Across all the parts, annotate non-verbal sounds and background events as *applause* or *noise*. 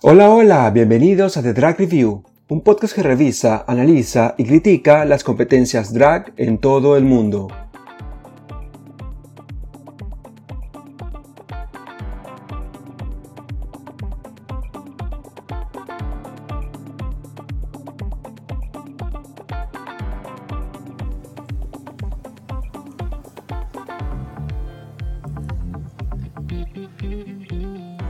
Hola, hola, bienvenidos a The Drag Review, un podcast que revisa, analiza y critica las competencias drag en todo el mundo.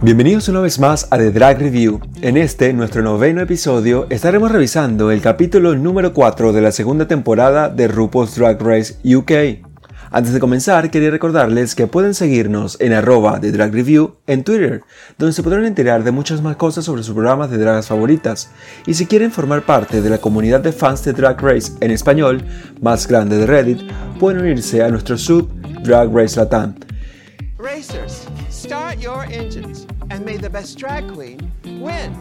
Bienvenidos una vez más a The Drag Review. En este, nuestro noveno episodio, estaremos revisando el capítulo número 4 de la segunda temporada de RuPaul's Drag Race UK. Antes de comenzar, quería recordarles que pueden seguirnos en arroba de Drag Review en Twitter, donde se podrán enterar de muchas más cosas sobre sus programas de dragas favoritas. Y si quieren formar parte de la comunidad de fans de Drag Race en español, más grande de Reddit, pueden unirse a nuestro sub Drag Race Latam. Racers, start your engines and may the best drag queen win.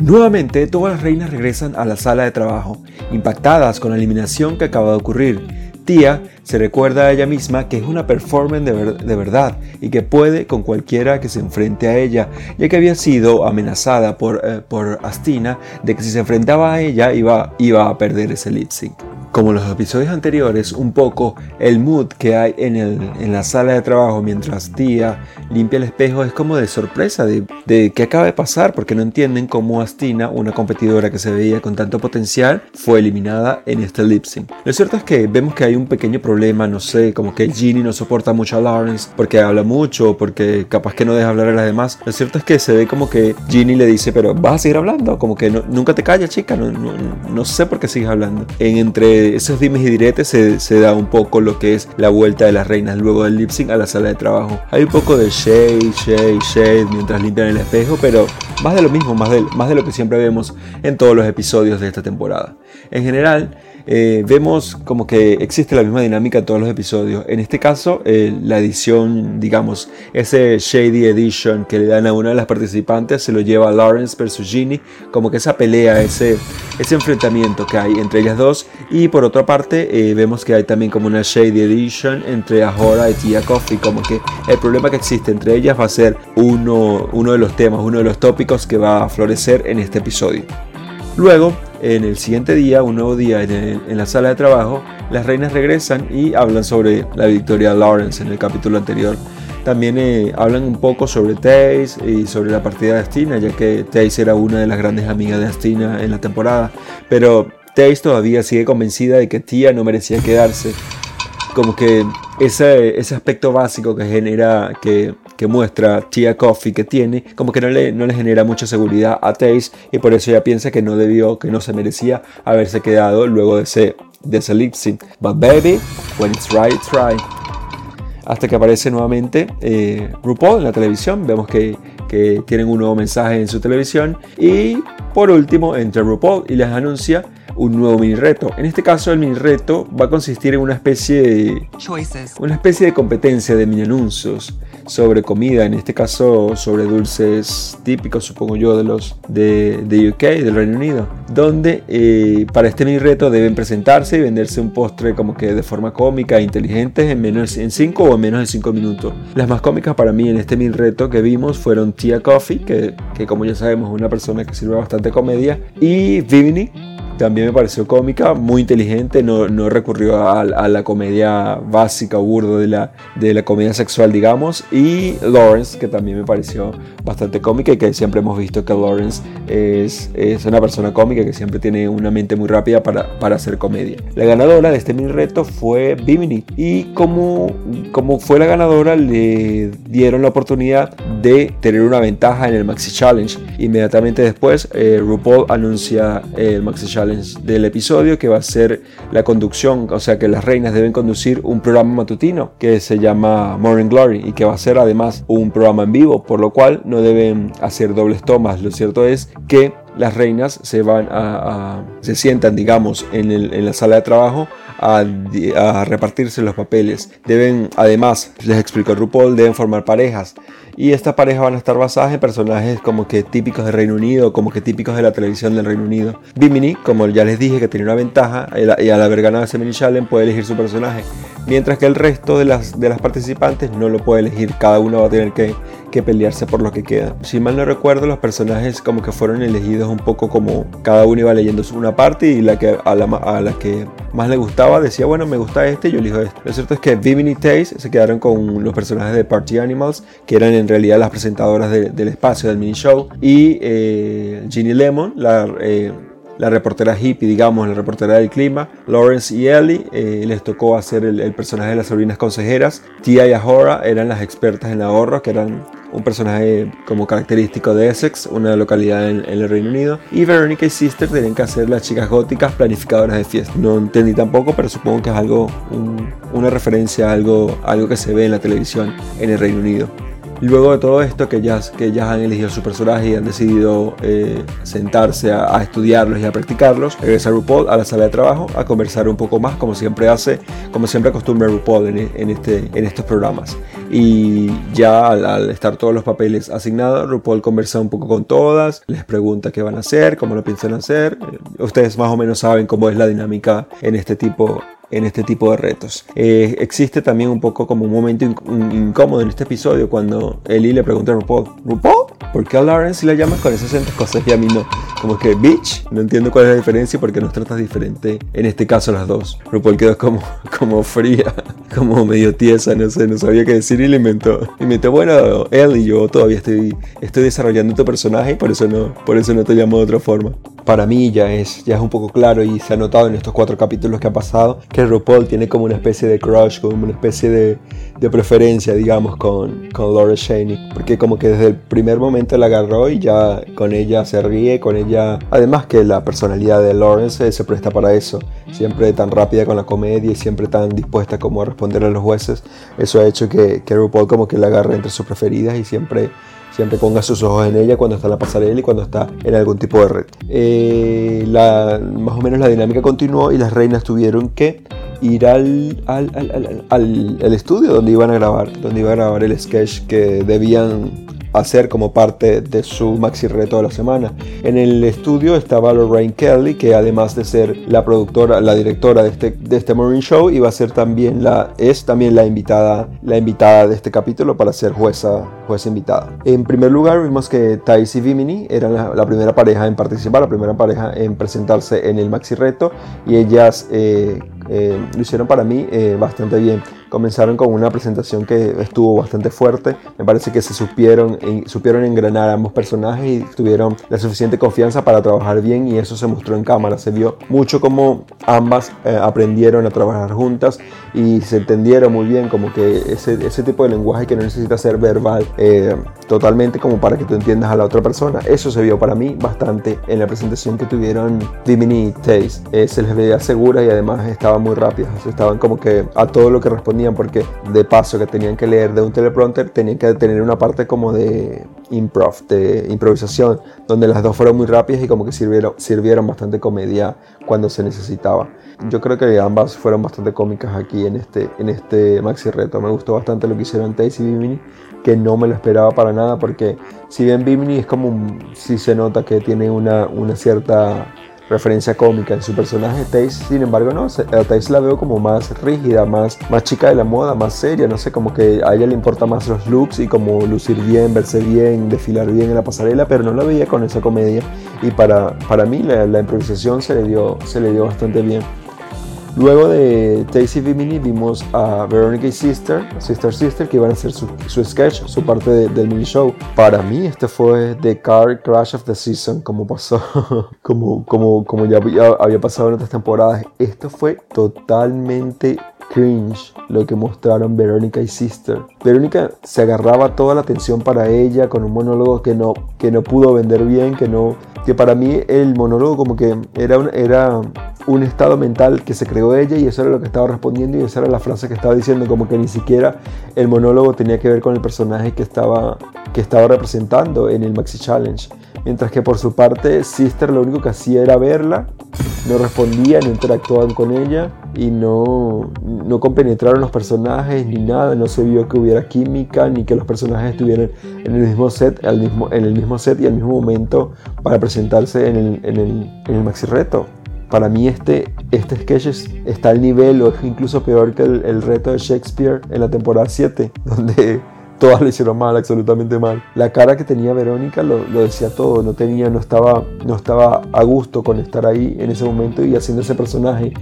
Nuevamente, todas las reinas regresan a la sala de trabajo, impactadas con la eliminación que acaba de ocurrir. Tía se recuerda a ella misma que es una performance de, verdad y que puede con cualquiera que se enfrente a ella, ya que había sido amenazada por, eh, por Astina de que si se enfrentaba a ella iba, iba a perder ese lip sync como los episodios anteriores, un poco el mood que hay en, el, en la sala de trabajo mientras tía limpia el espejo es como de sorpresa de, de qué acaba de pasar porque no entienden cómo Astina, una competidora que se veía con tanto potencial, fue eliminada en este lip sync. Lo cierto es que vemos que hay un pequeño problema, no sé, como que Ginny no soporta mucho a Lawrence porque habla mucho, porque capaz que no deja hablar a las demás. Lo cierto es que se ve como que Ginny le dice, pero vas a seguir hablando, como que nunca te callas chica, no, no, no sé por qué sigues hablando. En entre esos dimes y diretes se, da un poco lo que es la vuelta de las reinas luego del lip a la sala de trabajo. Hay un poco de shade, shade, shade mientras limpian el espejo, pero más de lo mismo, más de, más de lo que siempre vemos en todos los episodios de esta temporada. En general, eh, vemos como que existe la misma dinámica en todos los episodios. En este caso, eh, la edición, digamos, ese Shady Edition que le dan a una de las participantes se lo lleva a Lawrence versus Ginny, como que esa pelea, ese, ese enfrentamiento que hay entre ellas dos. Y por otra parte, eh, vemos que hay también como una Shady Edition entre Ahora y Tia Coffee, como que el problema que existe entre ellas va a ser uno, uno de los temas, uno de los tópicos que va a florecer en este episodio. Luego, en el siguiente día, un nuevo día en, la sala de trabajo, las reinas regresan y hablan sobre la victoria de Lawrence en el capítulo anterior. También eh, hablan un poco sobre Taze y sobre la partida de Astina, ya que Taze era una de las grandes amigas de Astina en la temporada. Pero Taze todavía sigue convencida de que Tia no merecía quedarse. Como que ese aspecto básico que genera, que que muestra Tia Coffee que tiene, como que no le, no le genera mucha seguridad a Taze y por eso ella piensa que no debió, que no se merecía haberse quedado luego de ese, de ese lip sync. But baby, when it's right, it's right. Hasta que aparece nuevamente eh, RuPaul en la televisión, vemos que, que tienen un nuevo mensaje en su televisión y por último entra RuPaul y les anuncia un nuevo mini reto. En este caso el mini reto va a consistir en una especie de una especie de competencia de mini anuncios sobre comida, en este caso sobre dulces típicos, supongo yo, de los de, de UK, del Reino Unido, donde eh, para este mini reto deben presentarse y venderse un postre como que de forma cómica e inteligente en menos en 5 o en menos de 5 minutos. Las más cómicas para mí en este mini reto que vimos fueron Tia Coffee, que, que como ya sabemos es una persona que sirve bastante comedia, y Vivini, también me pareció cómica, muy inteligente, no, no recurrió a, la comedia básica o burdo de la, de la comedia sexual, digamos. Y Lawrence, que también me pareció bastante cómica y que siempre hemos visto que Lawrence es, es una persona cómica que siempre tiene una mente muy rápida para, para hacer comedia. La ganadora de este mini reto fue Bimini y como, como fue la ganadora le dieron la oportunidad de tener una ventaja en el Maxi Challenge. Inmediatamente después eh, RuPaul anuncia el Maxi Challenge del episodio, que va a ser la conducción, o sea que las reinas deben conducir un programa matutino que se llama Morning Glory y que va a ser además un programa en vivo, por lo cual no deben hacer dobles tomas. Lo cierto es que las reinas se van a, se sientan, digamos, en, la sala de trabajo a, repartirse los papeles. Deben, además, les explicó RuPaul, deben formar parejas. Y estas parejas van a estar basadas en personajes como que típicos del Reino Unido, como que típicos de la televisión del Reino Unido. Bimini, como ya les dije que tiene una ventaja, y al haber ganado ese mini challenge puede elegir su personaje. Mientras que el resto de las, de las participantes no lo puede elegir, cada uno va a tener que que pelearse por lo que queda. Si mal no recuerdo, los personajes como que fueron elegidos un poco como cada uno iba leyendo una parte y la que, a, la, a la que más le gustaba decía, bueno, me gusta este, yo elijo este. Lo cierto es que Vivian y Taze se quedaron con los personajes de Party Animals, que eran en realidad las presentadoras del espacio del mini show, y eh, Ginny Lemon, la... Eh, la reportera hippie, digamos, la reportera del clima, Lawrence y Ellie, eh, les tocó hacer el, personaje de las sobrinas consejeras. Tia y Ahora eran las expertas en ahorro, que eran un personaje como característico de Essex, una localidad en, el Reino Unido. Y Veronica y Sister tenían que hacer las chicas góticas planificadoras de fiesta. No entendí tampoco, pero supongo que es algo, una referencia a algo, algo que se ve en la televisión en el Reino Unido. Luego de todo esto, que ya, que ya han elegido su personaje y han decidido eh, sentarse a, estudiarlos y a practicarlos, regresa RuPaul a la sala de trabajo a conversar un poco más, como siempre hace, como siempre acostumbra RuPaul en, este, en estos programas. Y ya al, estar todos los papeles asignados, RuPaul conversa un poco con todas, les pregunta qué van a hacer, cómo lo piensan hacer. Ustedes más o menos saben cómo es la dinámica en este tipo en este tipo de retos. Eh, existe también un poco como un momento incómodo en este episodio cuando Ellie le pregunta a RuPaul, ¿RuPaul? ¿Por qué a Lawrence la llamas con esas cosas y a mí no? Como que, bitch, no entiendo cuál es la diferencia y por qué nos tratas diferente en este caso las dos. RuPaul quedó como, *laughs* como fría, *laughs* como medio tiesa, no sé, no sabía qué decir y le inventó. Inventó, bueno, Ellie, yo todavía estoy, estoy desarrollando tu personaje y por eso no, por eso no te llamo de otra forma. Para mí ya es, ya es un poco claro y se ha notado en estos cuatro capítulos que ha pasado que RuPaul tiene como una especie de crush, como una especie de, preferencia, digamos, con, con Laura Cheney. Porque como que desde el primer momento la agarró y ya con ella se ríe, con ella... Además que la personalidad de Lawrence se presta para eso. Siempre tan rápida con la comedia y siempre tan dispuesta como a responder a los jueces. Eso ha hecho que, que RuPaul como que la agarre entre sus preferidas y siempre siempre ponga sus ojos en ella cuando está en la pasarela y cuando está en algún tipo de red. Eh, la, más o menos la dinámica continuó y las reinas tuvieron que ir al, al, al, al, estudio donde iban a grabar, donde iban a grabar el sketch que debían hacer como parte de su maxi reto de la semana. En el estudio estaba Lorraine Kelly, que además de ser la productora, la directora de este, de este Morning Show, iba a ser también la, es también la invitada, la invitada de este capítulo para ser jueza, jueza invitada. En primer lugar vimos que Thais y Vimini eran la, primera pareja en participar, la primera pareja en presentarse en el maxi reto y ellas eh, eh, lo hicieron para mí eh, bastante bien. Comenzaron con una presentación que estuvo bastante fuerte. Me parece que se supieron, supieron engranar ambos personajes y tuvieron la suficiente confianza para trabajar bien y eso se mostró en cámara. Se vio mucho como ambas eh, aprendieron a trabajar juntas y se entendieron muy bien como que ese, ese tipo de lenguaje que no necesita ser verbal totalmente como para que tú entiendas a la otra persona. Eso se vio para mí bastante en la presentación que tuvieron Dimini y Taste. se les veía segura y además estaba muy rápidas, estaban como que a todo lo que respondían, porque de paso que tenían que leer de un teleprompter, tenían que tener una parte como de improv, de improvisación, donde las dos fueron muy rápidas y como que sirvieron, sirvieron bastante comedia cuando se necesitaba. Yo creo que ambas fueron bastante cómicas aquí en este, en este maxi reto. Me gustó bastante lo que hicieron Taze y Bimini, que no me lo esperaba para nada, porque si bien Bimini es como, si se nota que tiene una, una cierta referencia cómica en su personaje. Taze, sin embargo, no. A Taze la veo como más rígida, más, más chica de la moda, más seria. No sé, como que a ella le importa más los looks y como lucir bien, verse bien, desfilar bien en la pasarela, pero no la veía con esa comedia. Y para, para mí la, la improvisación se le, dio, se le dio bastante bien. Luego de Tacy Vimini vimos a Veronica y Sister, Sister Sister, que iban a hacer su, sketch, su parte del mini show. Para mí este fue The Car Crash of the Season, como pasó, *laughs* como, como, como ya, había pasado en otras temporadas. Esto fue totalmente cringe lo que mostraron Veronica y Sister. Veronica se agarraba toda la atención para ella con un monólogo que no, que no pudo vender bien, que no que para mí el monólogo como que era, era un estado mental que se creó ella y eso era lo que estaba respondiendo y esa era la frase que estaba diciendo, como que ni siquiera el monólogo tenía que ver con el personaje que estaba, que estaba representando en el Maxi Challenge. Mientras que por su parte Sister lo único que hacía era verla, no respondía, no interactuaban con ella y no, no compenetraron los personajes ni nada, no se vio que hubiera química ni que los personajes estuvieran en el mismo set, al mismo, en el mismo set y al mismo momento para presentarse en el, en el, en el maxi reto. Para mí este, este sketch está al nivel o es incluso peor que el, reto de Shakespeare en la temporada 7, *laughs* donde todas le hicieron mal, absolutamente mal. La cara que tenía Verónica lo, decía todo, no tenía, no estaba, no estaba a gusto con estar ahí en ese momento y haciendo ese personaje.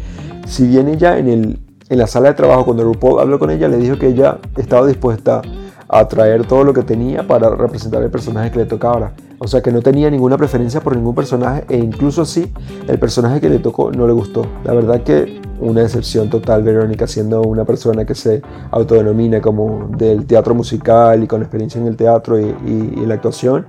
Si bien ella en, el, en la sala de trabajo, cuando RuPaul habló con ella, le dijo que ella estaba dispuesta a traer todo lo que tenía para representar el personaje que le tocaba. O sea que no tenía ninguna preferencia por ningún personaje e incluso así el personaje que le tocó no le gustó. La verdad que una decepción total Verónica siendo una persona que se autodenomina como del teatro musical y con experiencia en el teatro y, y la actuación.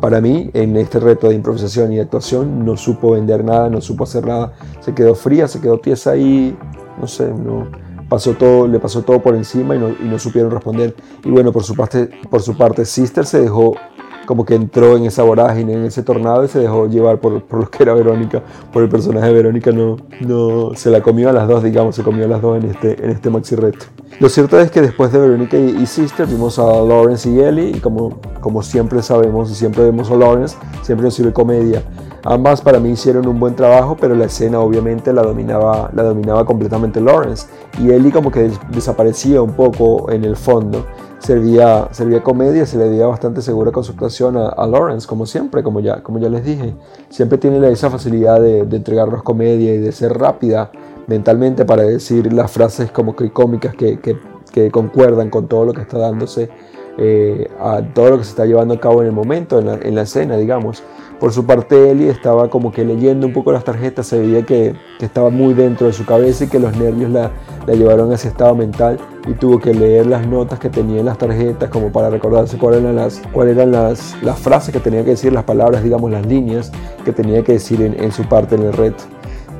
Para mí, en este reto de improvisación y actuación, no supo vender nada, no supo hacer nada. Se quedó fría, se quedó tiesa ahí, no sé, no, pasó todo, le pasó todo por encima y no, y no supieron responder. Y bueno, por su, parte, por su parte, Sister se dejó como que entró en esa vorágine, en ese tornado y se dejó llevar por, por, lo que era Verónica, por el personaje de Verónica, no, no, se la comió a las dos, digamos, se comió a las dos en este, en este maxi reto. Lo cierto es que después de Verónica y, Sister vimos a Lawrence y Ellie y como, como siempre sabemos y siempre vemos a Lawrence, siempre nos sirve comedia. Ambas para mí hicieron un buen trabajo, pero la escena obviamente la dominaba, la dominaba completamente Lawrence y Ellie como que desaparecía un poco en el fondo servía, servía comedia, se le veía bastante segura con su actuación a, Lawrence, como siempre, como ya, como ya les dije. Siempre tiene esa facilidad de, de entregarnos comedia y de ser rápida mentalmente para decir las frases como que que, que, concuerdan con todo lo que está dándose, eh, a todo lo que se está llevando a cabo en el momento, en la, en la escena, digamos. Por su parte, Eli estaba como que leyendo un poco las tarjetas, se veía que, que estaba muy dentro de su cabeza y que los nervios la, la, llevaron a ese estado mental y tuvo que leer las notas que tenía en las tarjetas como para recordarse cuáles eran las, cuáles eran las, las frases que tenía que decir, las palabras, digamos, las líneas que tenía que decir en, en su parte en el reto.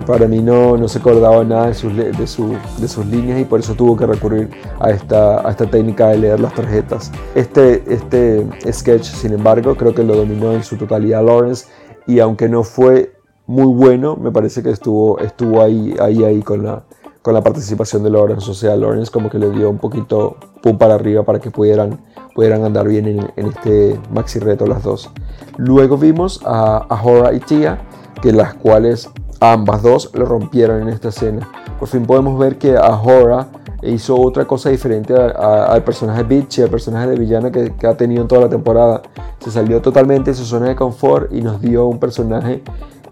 Para mí no, no se acordaba nada de sus, de, su, de sus líneas y por eso tuvo que recurrir a esta, a esta técnica de leer las tarjetas. Este, este sketch, sin embargo, creo que lo dominó en su totalidad Lawrence y aunque no fue muy bueno, me parece que estuvo, estuvo ahí, ahí, ahí con la, con la participación de Lawrence. O sea, Lawrence como que le dio un poquito pum para arriba para que pudieran, pudieran andar bien en, este maxi reto las dos. Luego vimos a, a Hora y Tia, que las cuales ambas dos lo rompieron en esta escena. Por fin podemos ver que Ahora hizo otra cosa diferente al personaje Bitch y al personaje de villana que, que, ha tenido en toda la temporada. Se salió totalmente de su zona de confort y nos dio un personaje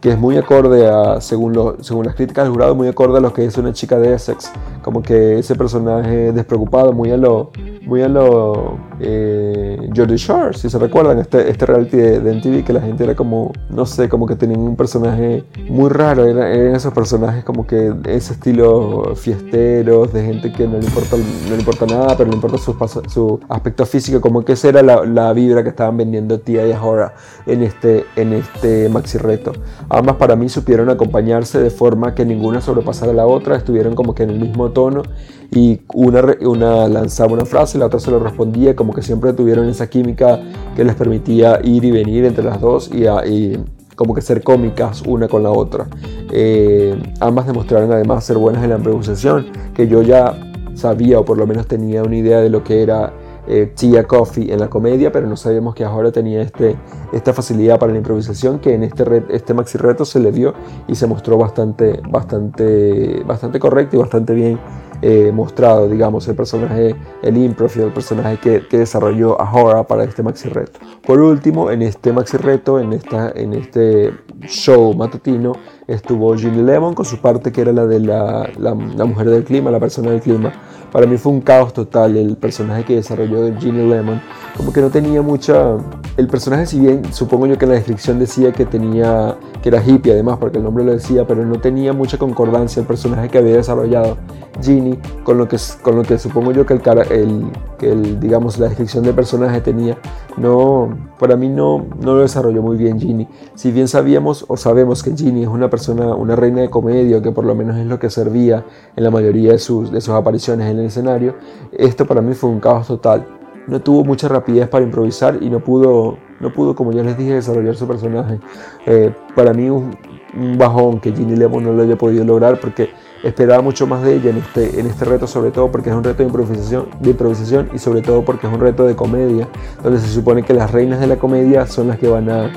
que es muy acorde a, según, lo, según las críticas del jurado, muy acorde a lo que es una chica de Essex. Como que ese personaje despreocupado, muy a lo, muy a lo eh, Jordi si se recuerdan, este, este reality de, de, MTV, que la gente era como, no sé, como que tenían un personaje muy raro, eran, eran esos personajes como que ese estilo fiesteros, de gente que no le importa, no le importa nada, pero le importa su, aspecto físico, como que esa era la, la vibra que estaban vendiendo Tia y Ahora en este, en este maxi reto. Ambas para mí supieron acompañarse de forma que ninguna sobrepasara a la otra, estuvieron como que en el mismo tono y una, una lanzaba una frase, la otra se lo respondía, como que siempre tuvieron esa química que les permitía ir y venir entre las dos y, y como que ser cómicas una con la otra. Eh, ambas demostraron además ser buenas en la improvisación, que yo ya sabía o por lo menos tenía una idea de lo que era eh, Tia Coffee en la comedia, pero no sabíamos que ahora tenía este, esta facilidad para la improvisación que en este, red, este maxi reto se le dio y se mostró bastante, bastante, bastante correcto y bastante bien eh, mostrado, digamos, el personaje, el improv el personaje que, que desarrolló Ahora para este maxi reto. Por último, en este maxi reto, en, esta, en este show matutino, estuvo Ginny Lemon con su parte que era la de la, la, la mujer del clima, la persona del clima para mí fue un caos total el personaje que desarrolló de Ginny Lemon. Como que no tenía mucha... El personaje, si bien supongo yo que en la descripción decía que tenía que era hippie además, porque el nombre lo decía, pero no tenía mucha concordancia el personaje que había desarrollado Ginny con lo que, con lo que supongo yo que el, el, que el digamos, la descripción del personaje tenía. No, para mí no, no lo desarrolló muy bien Ginny. Si bien sabíamos o sabemos que Ginny es una, una reina de comedia, que por lo menos es lo que servía en la mayoría de sus, de sus apariciones en el escenario, esto para mí fue un caos total. No tuvo mucha rapidez para improvisar y no pudo, no pudo como ya les dije, desarrollar su personaje. Eh, para mí un, un bajón que Ginny Lemon no lo haya podido lograr porque esperaba mucho más de ella en este, en este reto, sobre todo porque es un reto de improvisación, de improvisación y sobre todo porque es un reto de comedia, donde se supone que las reinas de la comedia son las que van a,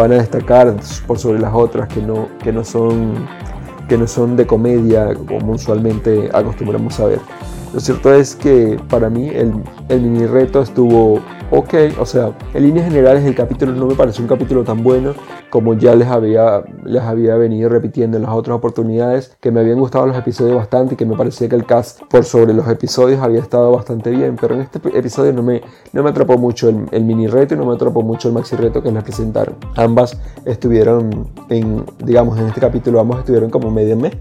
van a destacar por sobre las otras que no, que no, son, que no son de comedia como usualmente acostumbramos a ver. Lo cierto es que para mí el, el mini reto estuvo ok, o sea, en líneas generales el capítulo no me pareció un capítulo tan bueno como ya les había, les había venido repitiendo en las otras oportunidades, que me habían gustado los episodios bastante y que me parecía que el cast por sobre los episodios había estado bastante bien, pero en este episodio no me, no me atrapó mucho el, mini reto y no me atrapó mucho el maxi reto que les presentaron. Ambas estuvieron en, digamos, en este capítulo, ambos estuvieron como medio mes.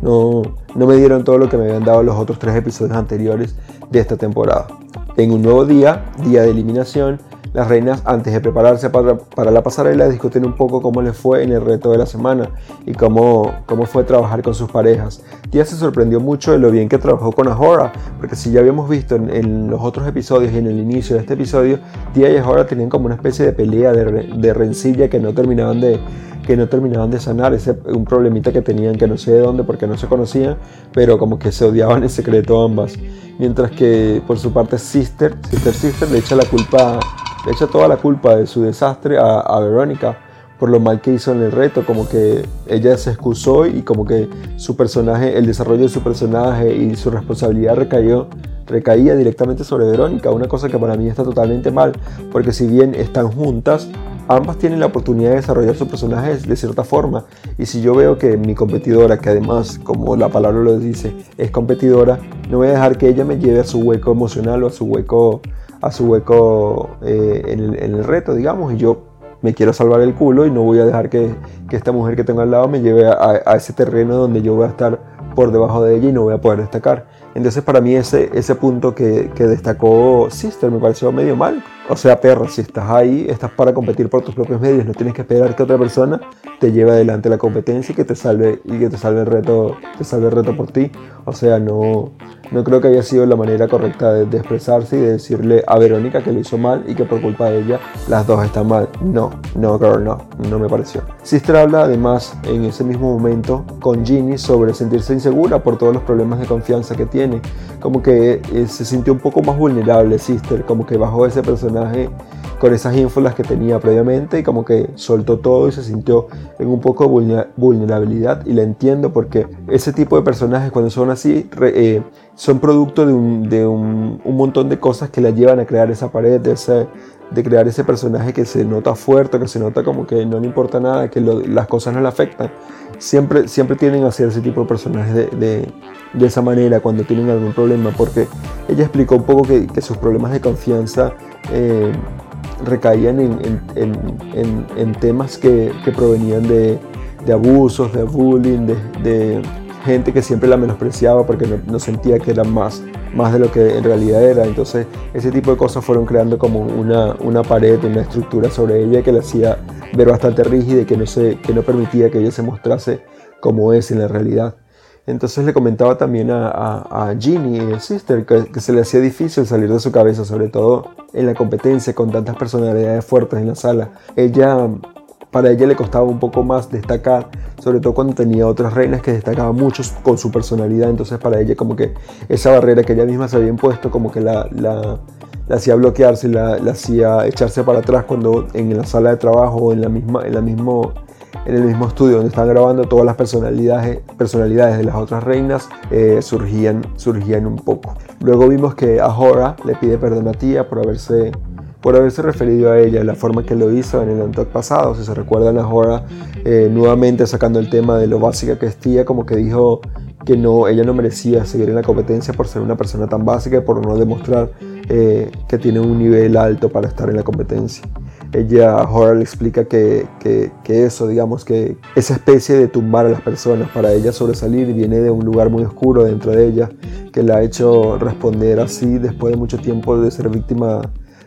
No, no me dieron todo lo que me habían dado los otros tres episodios anteriores de esta temporada. En un nuevo día, día de eliminación, las reinas, antes de prepararse para, para, la pasarela, discuten un poco cómo les fue en el reto de la semana y cómo, cómo fue trabajar con sus parejas. Tia se sorprendió mucho de lo bien que trabajó con Ahora, porque si ya habíamos visto en, los otros episodios y en el inicio de este episodio, Tia y Ahora tenían como una especie de pelea, de, de rencilla que no terminaban de, que no terminaban de sanar, ese un problemita que tenían que no sé de dónde porque no se conocían, pero como que se odiaban en secreto ambas. Mientras que por su parte Sister, Sister Sister le echa la culpa le echa toda la culpa de su desastre a, Verónica por lo mal que hizo en el reto, como que ella se excusó y como que su personaje, el desarrollo de su personaje y su responsabilidad recayó, recaía directamente sobre Verónica, una cosa que para mí está totalmente mal, porque si bien están juntas, ambas tienen la oportunidad de desarrollar su personaje de cierta forma, y si yo veo que mi competidora, que además, como la palabra lo dice, es competidora, no voy a dejar que ella me lleve a su hueco emocional o a su hueco a su hueco eh, en, el, reto, digamos, y yo me quiero salvar el culo y no voy a dejar que, esta mujer que tengo al lado me lleve a, ese terreno donde yo voy a estar por debajo de ella y no voy a poder destacar. Entonces para mí ese, ese punto que, que destacó Sister me pareció medio mal. O sea, perro, si estás ahí, estás para competir por tus propios medios, no tienes que esperar que otra persona te lleve adelante la competencia y que te salve y que te salve el reto, te salve el reto por ti. O sea, no, no creo que haya sido la manera correcta de, expresarse y de decirle a Verónica que lo hizo mal y que por culpa de ella las dos están mal. No, no, girl, no, no me pareció. Sister habla además en ese mismo momento con Ginny sobre sentirse insegura por todos los problemas de confianza que tiene. Como que eh, se sintió un poco más vulnerable Sister, como que bajó ese personaje con esas ínfulas que tenía previamente y como que soltó todo y se sintió en un poco de vulnerabilidad y la entiendo porque ese tipo de personajes cuando son así eh, son producto de, un, de un, un, montón de cosas que la llevan a crear esa pared, de, ese, de crear ese personaje que se nota fuerte, que se nota como que no le importa nada, que las cosas no le afectan. Siempre, siempre tienen a ser ese tipo de personajes de, de, de, esa manera cuando tienen algún problema, porque ella explicó un poco que, sus problemas de confianza eh, recaían en, en, en, temas que, que provenían de, abusos, de bullying, de, gente que siempre la menospreciaba porque no, sentía que era más, más de lo que en realidad era. Entonces ese tipo de cosas fueron creando como una, una pared, una estructura sobre ella que la hacía ver bastante rígida y que no, se, que no permitía que ella se mostrase como es en la realidad. Entonces le comentaba también a, a, a Ginny, sister, que, se le hacía difícil salir de su cabeza, sobre todo en la competencia con tantas personalidades fuertes en la sala. Ella, para ella le costaba un poco más destacar, sobre todo cuando tenía otras reinas que destacaban mucho con su personalidad. Entonces para ella como que esa barrera que ella misma se había impuesto como que la, la, hacía bloquearse, la, la, hacía echarse para atrás cuando en la sala de trabajo o en la misma, en la mismo en el mismo estudio donde están grabando todas las personalidades, personalidades de las otras reinas eh, surgían, surgían un poco. Luego vimos que Ahora le pide perdón a Tía por haberse, por haberse referido a ella la forma que lo hizo en el Antok pasado. Si se recuerdan, Ahora eh, nuevamente sacando el tema de lo básica que es Tía, como que dijo que no, ella no merecía seguir en la competencia por ser una persona tan básica y por no demostrar eh, que tiene un nivel alto para estar en la competencia ella, Horror le explica que, que, que, eso, digamos, que esa especie de tumbar a las personas para ella sobresalir viene de un lugar muy oscuro dentro de ella, que la ha hecho responder así después de mucho tiempo de ser víctima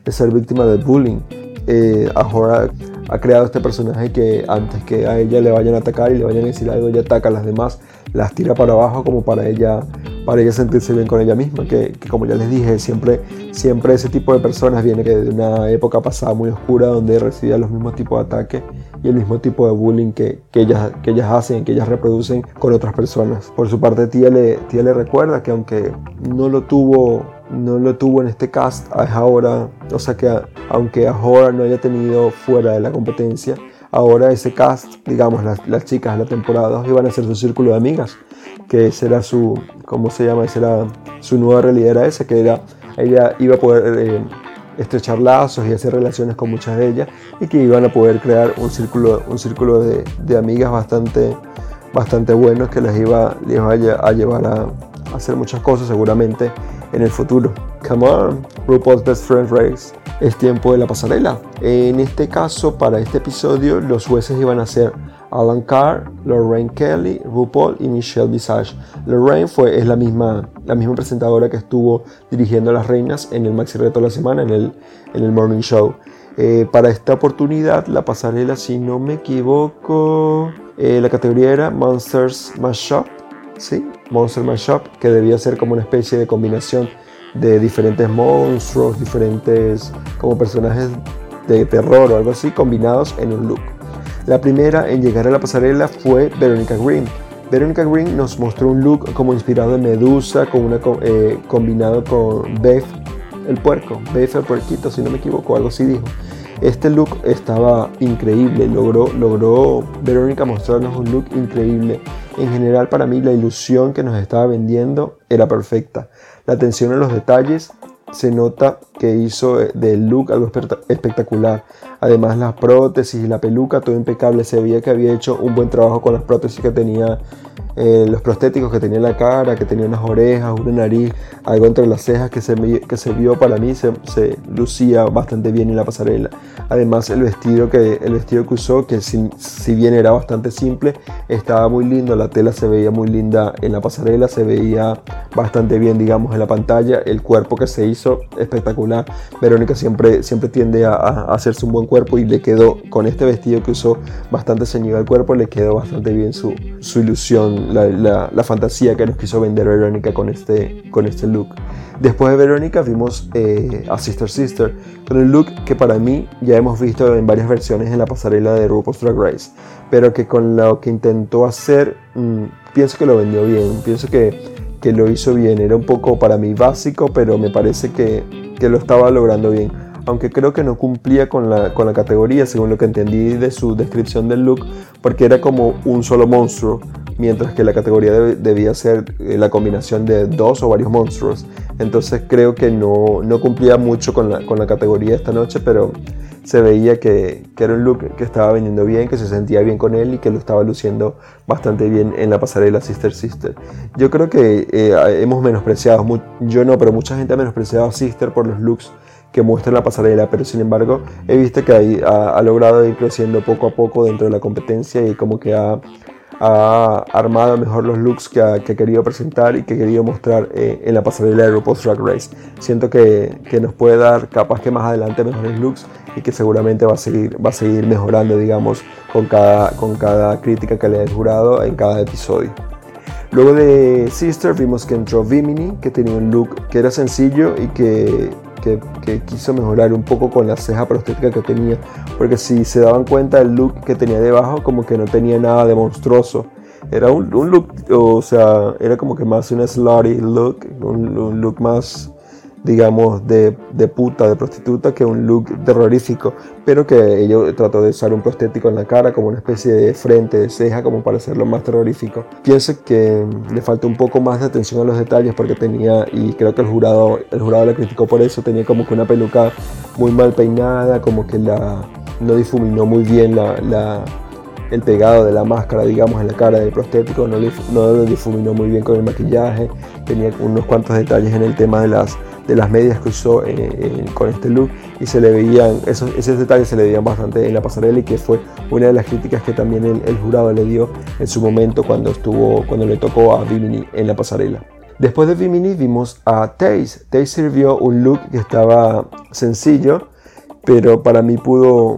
de, ser víctima del bullying. Eh, Ahora, ha creado este personaje que antes que a ella le vayan a atacar y le vayan a decir algo, ella ataca a las demás, las tira para abajo como para ella, para ella sentirse bien con ella misma, que, como ya les dije, siempre, siempre ese tipo de personas viene de una época pasada muy oscura donde recibía los mismos tipos de ataques y el mismo tipo de bullying que, que, ellas, que ellas hacen, que ellas reproducen con otras personas. Por su parte, tía le, tía le recuerda que aunque no lo tuvo no lo tuvo en este cast, es ahora, o sea que aunque ahora no haya tenido fuera de la competencia, ahora ese cast, digamos, las, las chicas de la temporada iban a ser su círculo de amigas, que será su, ¿cómo se llama? Será su nueva realidad era esa, que era, ella iba a poder eh, estrechar lazos y hacer relaciones con muchas de ellas y que iban a poder crear un círculo, un círculo de, de amigas bastante, bastante buenos que les iba, les iba a llevar a hacer muchas cosas seguramente en el futuro. Come on, RuPaul's Best Friend Race. Es tiempo de la pasarela. En este caso, para este episodio, los jueces iban a ser Alan Carr, Lorraine Kelly, RuPaul y Michelle Visage. Lorraine fue, es la misma, la misma presentadora que estuvo dirigiendo a las reinas en el Maxi Reto de la semana, en el, en el Morning Show. Eh, para esta oportunidad, la pasarela, si no me equivoco, eh, la categoría era Monsters Mashup. ¿Sí? Monster Mashup, que debía ser como una especie de combinación de diferentes monstruos, diferentes como personajes de terror o algo así, combinados en un look. La primera en llegar a la pasarela fue Veronica Green. Veronica Green nos mostró un look como inspirado en Medusa, con una, eh, combinado con Beth el puerco, Beth el puerquito, si no me equivoco, algo así dijo. Este look estaba increíble, logró, logró Verónica mostrarnos un look increíble. En general para mí la ilusión que nos estaba vendiendo era perfecta. La atención a los detalles se nota que hizo del look algo espectacular. Además las prótesis y la peluca, todo impecable. Se veía que había hecho un buen trabajo con las prótesis que tenía eh, los prostéticos que tenía en la cara, que tenía unas orejas, una nariz, algo entre las cejas que se, que se vio para mí, se, lucía bastante bien en la pasarela. Además el vestido que, el vestido que usó, que si, si, bien era bastante simple, estaba muy lindo, la tela se veía muy linda en la pasarela, se veía bastante bien digamos en la pantalla, el cuerpo que se hizo espectacular. Verónica siempre, siempre tiende a, hacerse un buen cuerpo y le quedó con este vestido que usó bastante ceñido al cuerpo, le quedó bastante bien su, su ilusión la, fantasía que nos quiso vender Verónica con este, con este look. Después de Verónica vimos eh, a Sister Sister con un look que para mí ya hemos visto en varias versiones en la pasarela de RuPaul's Drag Race, pero que con lo que intentó hacer mm, pienso que lo vendió bien, pienso que, que, lo hizo bien, era un poco para mí básico, pero me parece que, que lo estaba logrando bien aunque creo que no cumplía con la, con la, categoría según lo que entendí de su descripción del look, porque era como un solo monstruo, mientras que la categoría debía ser eh, la combinación de dos o varios monstruos. Entonces creo que no, no cumplía mucho con la, con la, categoría esta noche, pero se veía que, era un look que estaba vendiendo bien, que se sentía bien con él y que lo estaba luciendo bastante bien en la pasarela Sister Sister. Yo creo que eh, hemos menospreciado, yo no, pero mucha gente ha menospreciado a Sister por los looks que muestra la pasarela, pero sin embargo he visto que ha, ha, logrado ir creciendo poco a poco dentro de la competencia y como que ha, ha armado mejor los looks que ha, querido presentar y que ha querido mostrar eh, en la pasarela de RuPaul's Drag Race. Siento que, que, nos puede dar capaz que más adelante mejores looks y que seguramente va a seguir, va a seguir mejorando, digamos, con cada, con cada crítica que le ha jurado en cada episodio. Luego de Sister vimos que entró Vimini, que tenía un look que era sencillo y que que, quiso mejorar un poco con la ceja prostética que tenía, porque si se daban cuenta el look que tenía debajo como que no tenía nada de monstruoso. Era un, look, o sea, era como que más un slutty look, un look más digamos, de, de, puta, de prostituta, que un look terrorífico, pero que ella trató de usar un prostético en la cara como una especie de frente, de ceja, como para hacerlo más terrorífico. Pienso que le falta un poco más de atención a los detalles porque tenía, y creo que el jurado, el jurado la criticó por eso, tenía como que una peluca muy mal peinada, como que la, no difuminó muy bien la el pegado de la máscara, digamos, en la cara del prostético, no, no lo difuminó muy bien con el maquillaje, tenía unos cuantos detalles en el tema de las de las medias que usó eh, con este look y se le veían, esos, esos, detalles se le veían bastante en la pasarela y que fue una de las críticas que también el, jurado le dio en su momento cuando, estuvo, cuando le tocó a Vimini en la pasarela. Después de Vimini vimos a Taze. Taze sirvió un look que estaba sencillo, pero para mí pudo,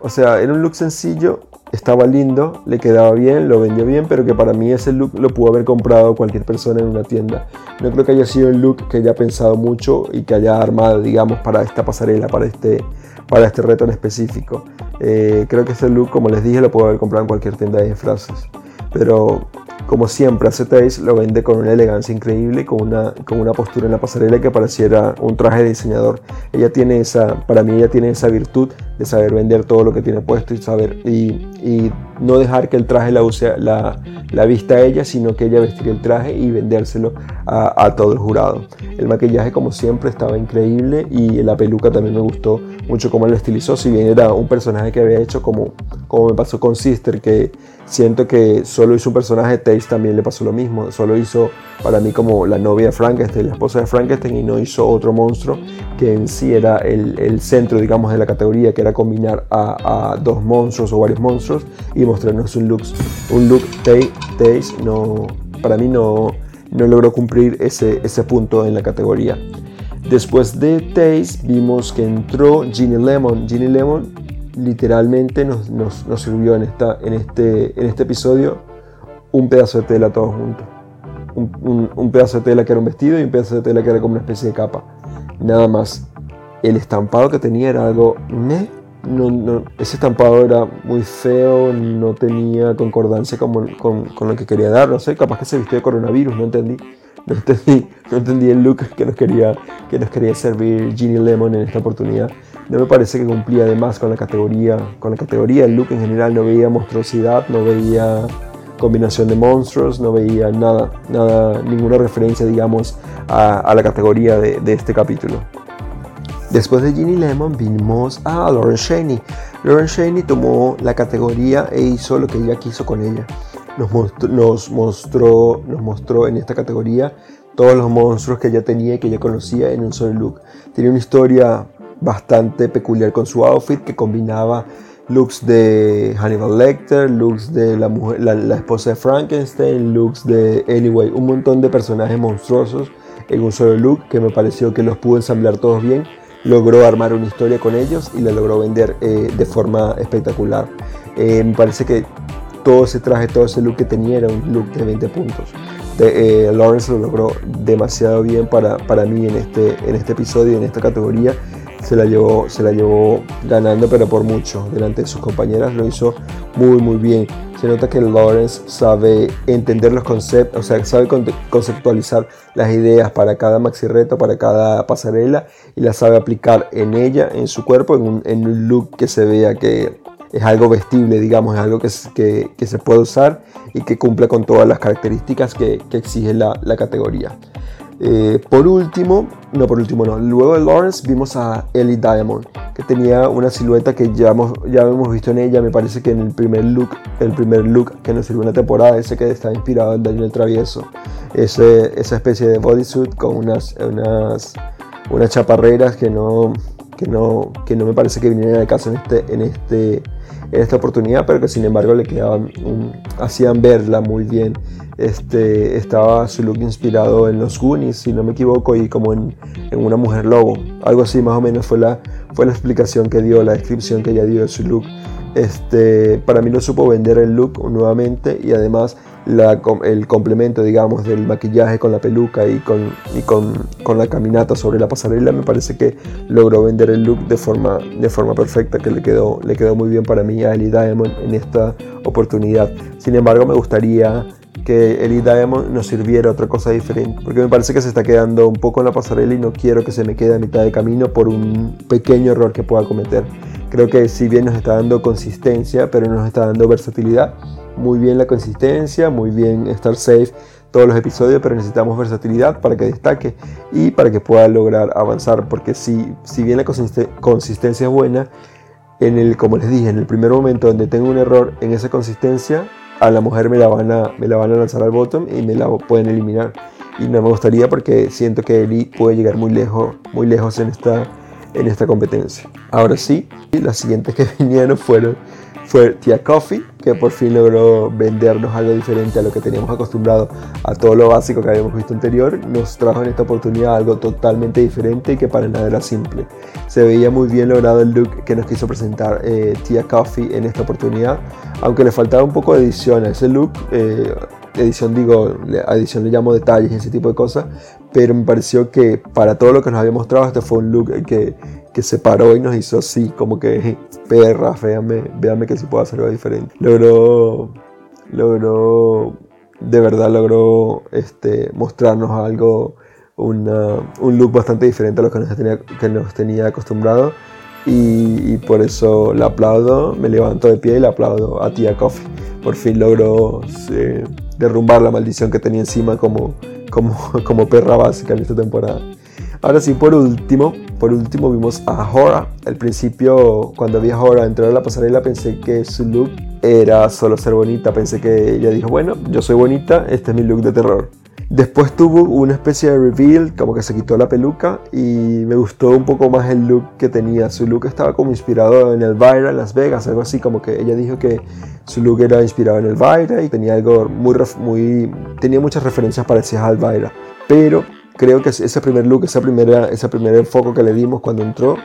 O sea, era un look sencillo, estaba lindo, le quedaba bien, lo vendió bien, pero que para mí ese look lo pudo haber comprado cualquier persona en una tienda. No creo que haya sido un look que haya pensado mucho y que haya armado, digamos, para esta pasarela, para este, para este reto en específico. Eh, creo que ese look, como les dije, lo puedo haber comprado en cualquier tienda de disfraces. Pero como siempre, Acetate lo vende con una elegancia increíble, con una, con una postura en la pasarela que pareciera un traje de diseñador. Ella tiene esa, para mí ella tiene esa virtud de saber vender todo lo que tiene puesto y saber y, y no dejar que el traje la use la, la vista a ella, sino que ella vestir el traje y vendérselo a, a, todo el jurado. El maquillaje, como siempre, estaba increíble y la peluca también me gustó mucho cómo la estilizó. Si bien era un personaje que había hecho como, como me pasó con Sister, que siento que solo hizo un personaje Taste, también le pasó lo mismo. Solo hizo para mí como la novia de Frankenstein, la esposa de Frankenstein, y no hizo otro monstruo que en sí era el, el centro, digamos, de la categoría, que era combinar a, dos monstruos o varios monstruos y mostrarnos un look, un look Taste. No, para mí no, no logró cumplir ese, ese punto en la categoría. Después de Taste vimos que entró Ginny Lemon. Ginny Lemon literalmente nos, nos, nos, sirvió en, esta, en, este, en este episodio un pedazo de tela todos juntos. Un, un, un, pedazo de tela que era un vestido y un pedazo de tela que era como una especie de capa. Nada más. El estampado que tenía era algo... No, no, ese estampado era muy feo, no tenía concordancia con, con, con, lo que quería dar. No sé, capaz que se vistió de coronavirus, no entendí. No entendí, *laughs* no entendí el look que nos, quería, que nos quería servir Ginny Lemon en esta oportunidad. No me parece que cumplía además con la categoría, con la categoría. El look en general no veía monstruosidad, no veía combinación de monstruos, no veía nada, nada, ninguna referencia, digamos, a, a la categoría de, de, este capítulo. Después de Ginny Lemon vimos a Lauren Shaney. Lauren Shaney tomó la categoría e hizo lo que ella quiso con ella. Nos mostró, nos mostró, en esta categoría todos los monstruos que ella tenía y que ella conocía en un solo look. Tenía una historia bastante peculiar con su outfit que combinaba looks de Hannibal Lecter, looks de la, mujer, la, esposa de Frankenstein, looks de Anyway, un montón de personajes monstruosos en un solo look que me pareció que los pudo ensamblar todos bien. Logró armar una historia con ellos y la logró vender eh, de forma espectacular. Eh, me parece que todo ese traje, todo ese look que tenía era un look de 20 puntos. De, eh, Lawrence lo logró demasiado bien para, para mí en este, en este episodio, en esta categoría se la llevó, se la llevó ganando, pero por mucho. Delante de sus compañeras lo hizo muy, muy bien. Se nota que Lawrence sabe entender los conceptos, o sea, sabe conceptualizar las ideas para cada maxi reto, para cada pasarela y las sabe aplicar en ella, en su cuerpo, en un, look que se vea que es algo vestible, digamos, es algo que, se puede usar y que cumple con todas las características que, exige la categoría. Eh, por último, no por último no, luego de Lawrence vimos a Ellie Diamond, que tenía una silueta que ya hemos, ya hemos visto en ella, me parece que en el primer look, el primer look que nos sirvió en la temporada, ese que está inspirado en Daniel Travieso, ese, esa especie de bodysuit con unas, unas, unas chaparreras que no, que, no, que no me parece que vinieran al caso en, este, en, este, esta oportunidad, pero que sin embargo le quedaban, hacían verla muy bien este, estaba su look inspirado en los Goonies, si no me equivoco, y como en, en, una mujer lobo. Algo así más o menos fue la, fue la explicación que dio, la descripción que ella dio de su look. Este, para mí no supo vender el look nuevamente y además la, el complemento, digamos, del maquillaje con la peluca y, con, y con, con, la caminata sobre la pasarela, me parece que logró vender el look de forma, de forma perfecta, que le quedó, le quedó muy bien para mí a Ellie Diamond en esta oportunidad. Sin embargo, me gustaría que Ellie Diamond nos sirviera otra cosa diferente, porque me parece que se está quedando un poco en la pasarela y no quiero que se me quede a mitad de camino por un pequeño error que pueda cometer. Creo que si bien nos está dando consistencia, pero nos está dando versatilidad, muy bien la consistencia, muy bien estar safe todos los episodios, pero necesitamos versatilidad para que destaque y para que pueda lograr avanzar, porque si, si bien la consistencia es buena, en el, como les dije, en el primer momento donde tengo un error en esa consistencia, a la mujer me la van a, me la van a lanzar al bottom y me la pueden eliminar. Y no me gustaría porque siento que Eli puede llegar muy lejos, muy lejos en esta, en esta competencia. Ahora sí, las siguientes que *laughs* vinieron fueron fue Tia Coffee, que por fin logró vendernos algo diferente a lo que teníamos acostumbrado a todo lo básico que habíamos visto anterior. Nos trajo en esta oportunidad algo totalmente diferente y que para nada era simple. Se veía muy bien logrado el look que nos quiso presentar eh, Tia Coffee en esta oportunidad, aunque le faltaba un poco de edición a ese look. Eh, edición digo, a edición le llamo detalles y ese tipo de cosas, pero me pareció que para todo lo que nos había mostrado este fue un look que, que se paró y nos hizo así, como que perra, véanme, véanme que si puedo hacer algo diferente. Logró, logró, de verdad logró este, mostrarnos algo, una, un look bastante diferente a lo que nos tenía, que nos tenía acostumbrado. Y, por eso le aplaudo, me levanto de pie y le aplaudo a Tia Coffee. Por fin logró derrumbar la maldición que tenía encima como, como, *laughs* como perra básica en esta temporada. Ahora sí, por último, por último vimos a Hora. Al principio, cuando vi a Hora entrar a la pasarela, pensé que su look era solo ser bonita. Pensé que ella dijo, bueno, yo soy bonita, este es mi look de terror. Después tuvo una especie de reveal, como que se quitó la peluca y me gustó un poco más el look que tenía. Su look estaba como inspirado en Elvira en Las Vegas, algo así, como que ella dijo que su look era inspirado en Elvira y tenía algo muy, muy tenía muchas referencias parecidas a Elvira. Pero creo que ese primer look, esa primera, ese primer enfoque que le dimos cuando entró,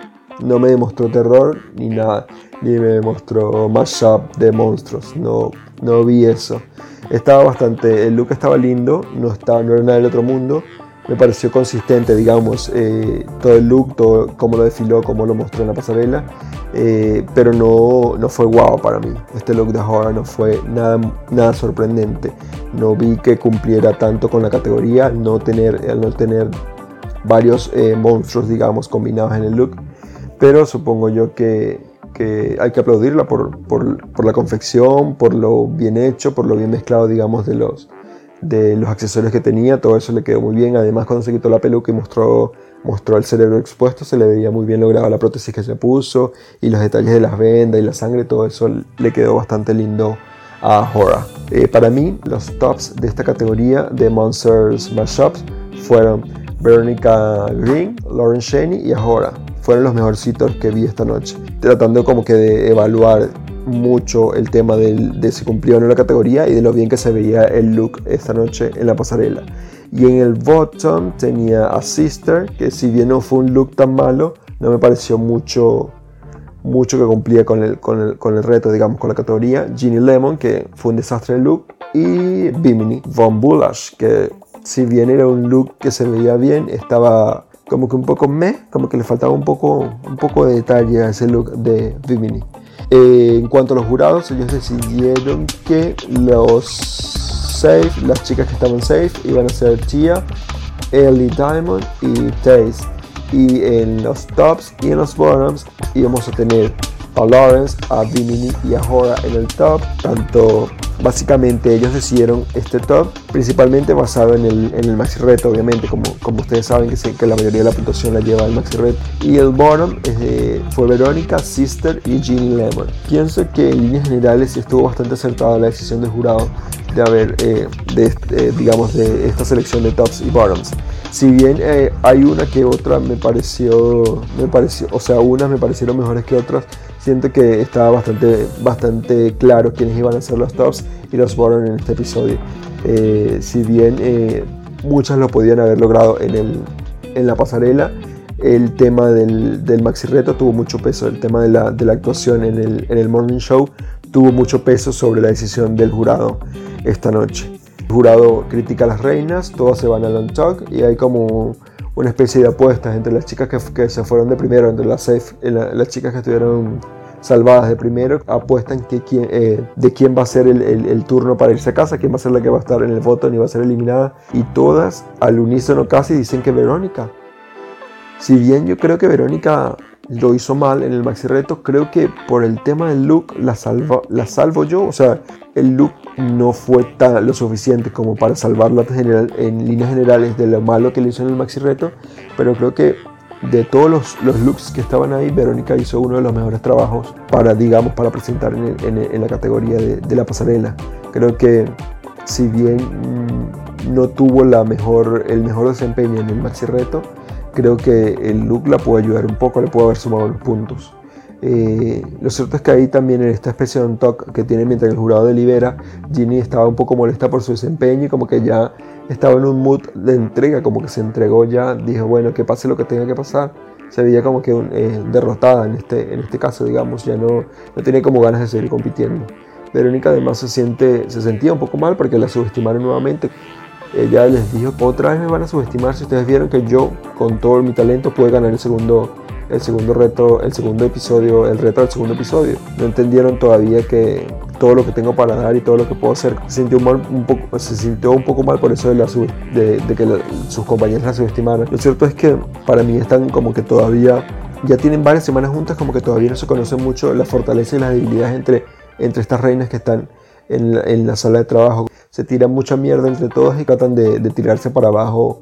no me demostró terror ni nada, ni me demostró mashup de monstruos, no, no vi eso. Estaba bastante, el look estaba lindo, no, estaba, no era nada del otro mundo, me pareció consistente, digamos, eh, todo el look, todo cómo lo desfiló, cómo lo mostró en la pasarela, eh, pero no, no fue guau para mí. Este look de Horror no fue nada, nada sorprendente. No vi que cumpliera tanto con la categoría, no tener, al no tener varios eh, monstruos, digamos, combinados en el look, pero supongo yo que hay que aplaudirla por, la confección, por lo bien hecho, por lo bien mezclado, digamos, de los, de los accesorios que tenía. Todo eso le quedó muy bien. Además, cuando se quitó la peluca y mostró, mostró el cerebro expuesto, se le veía muy bien lograda la prótesis que se puso y los detalles de las vendas y la sangre. Todo eso le quedó bastante lindo a Hora. Eh, para mí, los tops de esta categoría de Monsters Mashups fueron Veronica Green, Lauren Shaney y Ahora fueron los mejorcitos que vi esta noche. Tratando como que de evaluar mucho el tema de si cumplió o no la categoría y de lo bien que se veía el look esta noche en la pasarela. Y en el bottom tenía a Sister, que si bien no fue un look tan malo, no me pareció mucho, mucho que cumplía con el, con el, con el reto, digamos, con la categoría. Ginny Lemon, que fue un desastre de look. Y Bimini Von Bulash, que si bien era un look que se veía bien, estaba como que un poco me, como que le faltaba un poco, un poco de detalle a ese look de Vimini. Eh, en cuanto a los jurados, ellos decidieron que los safe, las chicas que estaban safe, iban a ser Tia, Ellie Diamond y Taze. Y en los tops y en los bottoms íbamos a tener a Lawrence, a Vimini y a Hora en el top, tanto Básicamente ellos decidieron este top principalmente basado en el, en el maxi reto, obviamente, como, como ustedes saben que, que la mayoría de la puntuación la lleva el maxi reto. Y el bottom fue Verónica, Sister y Ginny Lemon. Pienso que en líneas generales estuvo bastante acertada la decisión del jurado de haber, eh, de, eh, digamos, de esta selección de tops y bottoms. Si bien eh, hay una que otra me pareció, me pareció, o sea, unas me parecieron mejores que otras, siento que estaba bastante, bastante claro quiénes iban a ser los tops y los bottom en este episodio. Eh, si bien eh, muchas lo podían haber logrado en, el, en la pasarela, el tema del, del, maxi reto tuvo mucho peso, el tema de la, de la actuación en el, en el morning show tuvo mucho peso sobre la decisión del jurado esta noche. El jurado critica a las reinas, todas se van al on talk y hay como una especie de apuestas entre las chicas que, que se fueron de primero, entre las, safe, las chicas que estuvieron salvadas de primero, apuestan que eh, de quién va a ser el, turno para irse a casa, quién va a ser la que va a estar en el voto ni va a ser eliminada. Y todas al unísono casi dicen que Verónica. Si bien yo creo que Verónica lo hizo mal en el maxi reto, creo que por el tema del look la, salvo, la salvo yo. O sea, el look no fue tan lo suficiente como para salvarla general, en líneas generales de lo malo que le hizo en el maxi reto, pero creo que de todos los, looks que estaban ahí, Verónica hizo uno de los mejores trabajos para, digamos, para presentar en, la categoría de, la pasarela. Creo que si bien mm, no tuvo la mejor, el mejor desempeño en el maxi reto, creo que el look la puede ayudar un poco, le puede haber sumado los puntos. Eh, lo cierto es que ahí también en esta especie de talk que tiene mientras el jurado delibera, Ginny estaba un poco molesta por su desempeño y como que ya estaba en un mood de entrega, como que se entregó ya, dijo, bueno, que pase lo que tenga que pasar. Se veía como que eh, derrotada en este, en este caso, digamos, ya no, no tenía como ganas de seguir compitiendo. Verónica además se, siente, se sentía un poco mal porque la subestimaron nuevamente. Ella les dijo, otra vez me van a subestimar si ustedes vieron que yo, con todo mi talento, pude ganar el segundo el segundo reto, el segundo episodio, el reto del segundo episodio. No entendieron todavía que todo lo que tengo para dar y todo lo que puedo hacer. Se sintió, mal, un, poco, sintió un poco mal por eso de, la, de, de que sus compañeros la subestimaron. Lo cierto es que para mí están como que todavía, ya tienen varias semanas juntas, como que todavía no se conocen mucho la fortaleza y las debilidades entre, entre estas reinas que están en la, en la sala de trabajo. Se tiran mucha mierda entre todas y tratan de, de tirarse para abajo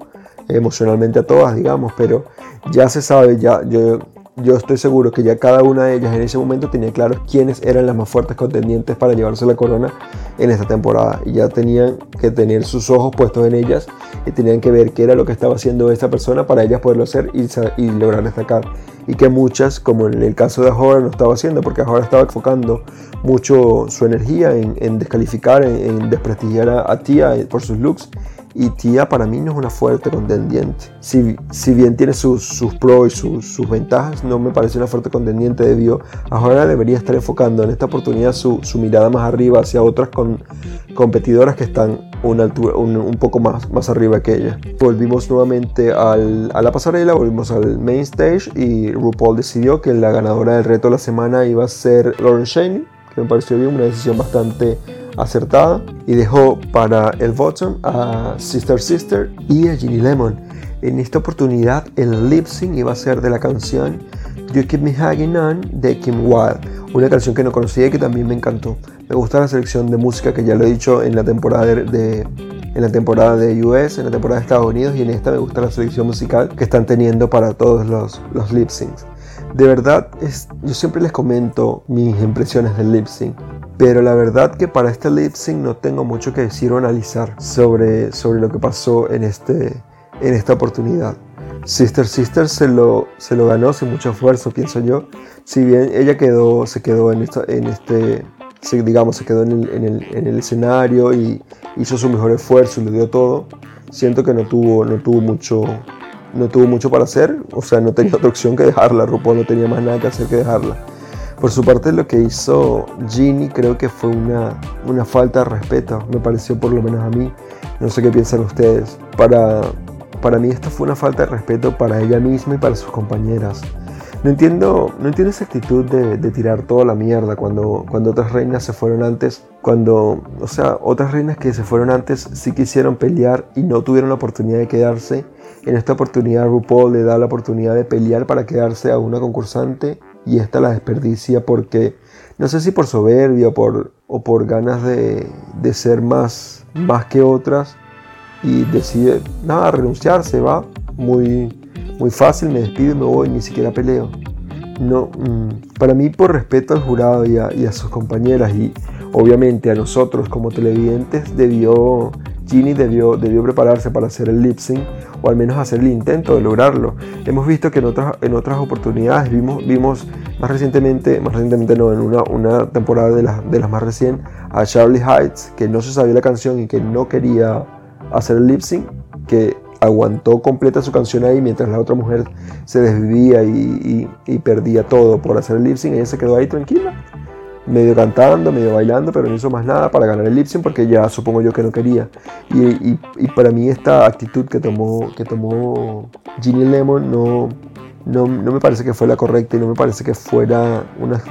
emocionalmente a todas, digamos, pero ya se sabe, ya yo, yo estoy seguro que ya cada una de ellas en ese momento tenía claro quiénes eran las más fuertes contendientes para llevarse la corona en esta temporada. Y ya tenían que tener sus ojos puestos en ellas y tenían que ver qué era lo que estaba haciendo esta persona para ellas poderlo hacer y, y lograr destacar. Y que muchas, como en el caso de Ahora, no estaba haciendo porque ahora estaba enfocando mucho su energía en, descalificar, en, desprestigiar a, a Tia por sus looks y Tia para mí no es una fuerte contendiente. Si, si bien tiene sus, sus pros y sus, sus, ventajas, no me parece una fuerte contendiente debido ahora debería estar enfocando en esta oportunidad su, su mirada más arriba hacia otras con, competidoras que están una altura, un, un, poco más, más arriba que ella. Volvimos nuevamente al, a la pasarela, volvimos al main stage y RuPaul decidió que la ganadora del reto de la semana iba a ser Lauren Shane, que me pareció bien, una decisión bastante acertada y dejó para el bottom a Sister Sister y a Ginny Lemon. En esta oportunidad el lip sync iba a ser de la canción You Keep Me Hanging On de Kim Wilde, una canción que no conocía y que también me encantó. Me gusta la selección de música que ya lo he dicho en la temporada de, en la temporada de US, en la temporada de Estados Unidos y en esta me gusta la selección musical que están teniendo para todos los, los lip syncs. De verdad, es, yo siempre les comento mis impresiones del lip sync. Pero la verdad que para este lip sync no tengo mucho que decir o analizar sobre, sobre lo que pasó en, este, en esta oportunidad. Sister Sister se lo, se lo ganó sin mucho esfuerzo, pienso yo. Si bien ella quedó, se quedó en, en este, digamos, se quedó en el, en, el, en el, escenario y hizo su mejor esfuerzo y lo dio todo, siento que no tuvo, no tuvo mucho, no tuvo mucho para hacer. O sea, no tenía otra opción que dejarla. RuPaul no tenía más nada que hacer que dejarla. Por su parte, lo que hizo Ginny creo que fue una, una falta de respeto, me pareció por lo menos a mí. No sé qué piensan ustedes. Para, para mí esto fue una falta de respeto para ella misma y para sus compañeras. No entiendo, no entiendo esa actitud de, de, tirar toda la mierda cuando, cuando otras reinas se fueron antes. Cuando, o sea, otras reinas que se fueron antes sí quisieron pelear y no tuvieron la oportunidad de quedarse. En esta oportunidad RuPaul le da la oportunidad de pelear para quedarse a una concursante y esta la desperdicia porque no sé si por soberbia por, o por ganas de, de, ser más, más que otras y decide nada renunciarse va. Muy muy fácil me despido y me voy ni siquiera peleo. No mm, para mí por respeto al jurado y a, y a sus compañeras y obviamente a nosotros como televidentes debió Ginny debió, debió prepararse para hacer el lip sync o al menos hacer el intento de lograrlo. Hemos visto que en otras, en otras oportunidades vimos, vimos más recientemente, más recientemente no, en una, una temporada de, la, de las más recién, a Charlie Heights, que no se sabía la canción y que no quería hacer el lip sync, que aguantó completa su canción ahí mientras la otra mujer se desvivía y, y, y perdía todo por hacer el lip sync, ella se quedó ahí tranquila medio cantando, medio bailando, pero no hizo más nada para ganar el lip porque ya supongo yo que no quería. Y, y, y, para mí esta actitud que tomó, que tomó Ginny Lemon no, no, no, me parece que fue la correcta y no me parece que fuera una,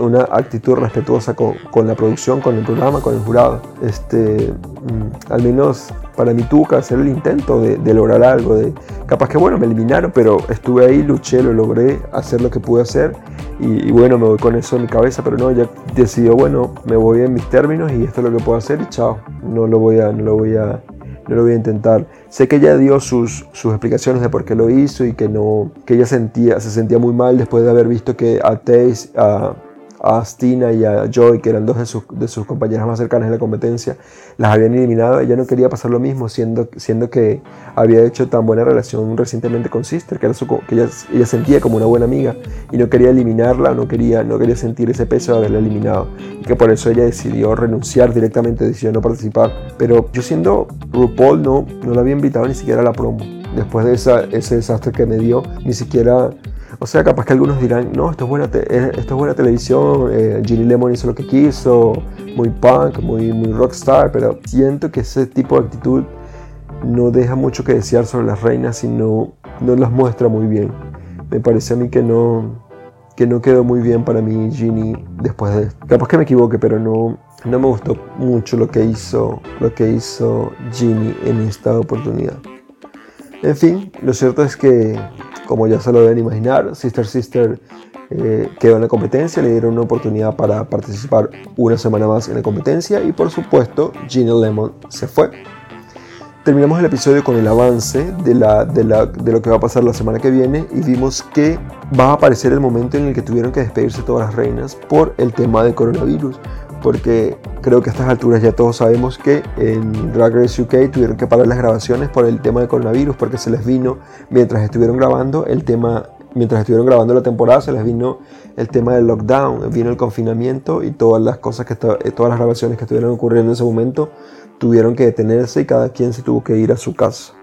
una, actitud respetuosa con, la producción, con el programa, con el jurado. Este, mm, al menos para mí tuvo que hacer el intento de, lograr algo. De, capaz que bueno, me eliminaron, pero estuve ahí, luché, lo logré, hacer lo que pude hacer y, y, bueno, me voy con eso en mi cabeza, pero no, ya decidió, bueno, me voy en mis términos y esto es lo que puedo hacer y chao, no lo voy a, no lo voy a no lo voy a intentar. Sé que ella dio sus, sus explicaciones de por qué lo hizo y que, no, que ella sentía, se sentía muy mal después de haber visto que a Taze, a, a Stina y a Joy, que eran dos de sus, compañeras más cercanas en la competencia, las habían eliminado. Ella no quería pasar lo mismo, siendo, que había hecho tan buena relación recientemente con Sister, que, era su, que ella, ella, sentía como una buena amiga, y no quería eliminarla, no quería, no quería sentir ese peso de haberla eliminado. Y que por eso ella decidió renunciar directamente, decidió no participar. Pero yo siendo RuPaul no, no la había invitado ni siquiera a la promo. Después de esa, ese desastre que me dio, ni siquiera o sea, capaz que algunos dirán, no, esto es buena, esto es buena televisión, eh, Ginny Lemon hizo lo que quiso, muy punk, muy, muy rockstar, pero siento que ese tipo de actitud no deja mucho que desear sobre las reinas y no, no las muestra muy bien. Me parece a mí que no, que no quedó muy bien para mí Ginny después de esto. Capaz que me equivoque, pero no, no me gustó mucho lo que hizo, lo que hizo Ginny en esta oportunidad. En fin, lo cierto es que como ya se lo deben imaginar, Sister Sister eh, quedó en la competencia, le dieron una oportunidad para participar una semana más en la competencia y por supuesto Gina Lemon se fue. Terminamos el episodio con el avance de, de, de, lo que va a pasar la semana que viene y vimos que va a aparecer el momento en el que tuvieron que despedirse todas las reinas por el tema del coronavirus porque creo que a estas alturas ya todos sabemos que en Drag Race UK tuvieron que parar las grabaciones por el tema del coronavirus, porque se les vino, mientras estuvieron grabando, el tema, mientras estuvieron grabando la temporada, se les vino el tema del lockdown, vino el confinamiento y todas las cosas que, eh, todas las grabaciones que estuvieron ocurriendo en ese momento tuvieron que detenerse y cada quien se tuvo que ir a su casa.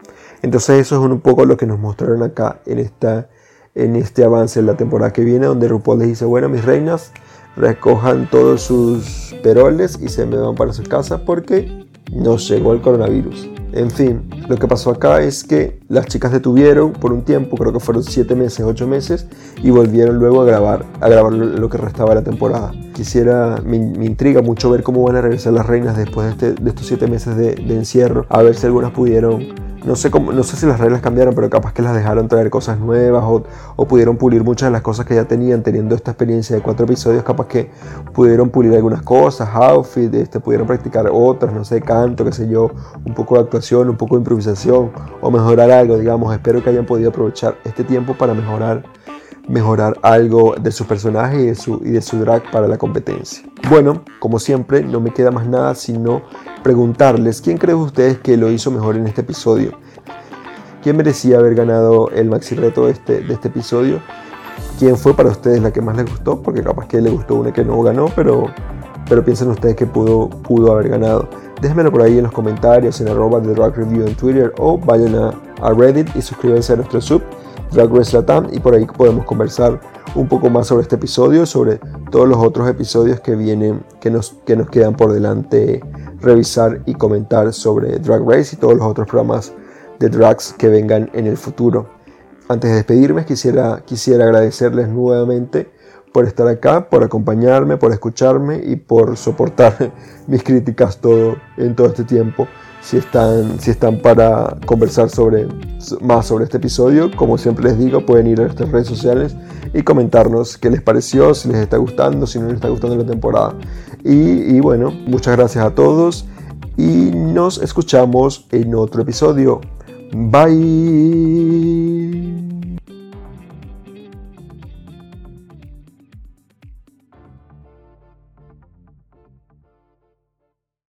Entonces eso es un poco lo que nos mostraron acá en, esta, en este avance de la temporada que viene, donde RuPaul les dice, bueno, mis reinas, recojan todos sus peroles y se me van para sus casas porque nos llegó el coronavirus. En fin, lo que pasó acá es que las chicas detuvieron por un tiempo, creo que fueron 7 meses, 8 meses, y volvieron luego a grabar, a grabar lo que restaba de la temporada. Quisiera, me, intriga mucho ver cómo van a regresar las reinas después de, este, estos 7 meses de encierro, a ver si algunas pudieron no sé, cómo, no sé si las reglas cambiaron, pero capaz que las dejaron traer cosas nuevas o, pudieron pulir muchas de las cosas que ya tenían teniendo esta experiencia de cuatro episodios, capaz que pudieron pulir algunas cosas, outfit, este, pudieron practicar otras, no sé, canto, qué sé yo, un poco de actuación, un poco de improvisación o mejorar algo, digamos. Espero que hayan podido aprovechar este tiempo para mejorar mejorar algo de su personaje y de su, y de su drag para la competencia. Bueno, como siempre, no me queda más nada sino preguntarles quién creen ustedes que lo hizo mejor en este episodio. ¿Quién merecía haber ganado el maxi reto de este, de este episodio? ¿Quién fue para ustedes la que más les gustó? Porque capaz que le gustó una que no ganó, pero, pero piensen ustedes que pudo, pudo haber ganado. Déjenmelo por ahí en los comentarios, en arroba de Drag Review en Twitter o vayan a, a Reddit y suscríbanse a nuestro sub Drag Race Latam y por ahí podemos conversar un poco más sobre este episodio, sobre todos los otros episodios que vienen, que nos, que nos quedan por delante revisar y comentar sobre Drag Race y todos los otros programas de drags que vengan en el futuro. Antes de despedirme quisiera, quisiera agradecerles nuevamente por estar acá, por acompañarme, por escucharme y por soportar *laughs* mis críticas todo, en todo este tiempo si están, si están para conversar sobre, más sobre este episodio. Como siempre les digo, pueden ir a nuestras redes sociales y comentarnos qué les pareció, si les está gustando, si no les está gustando la temporada. Y, bueno, muchas gracias a todos y nos escuchamos en otro episodio. Bye.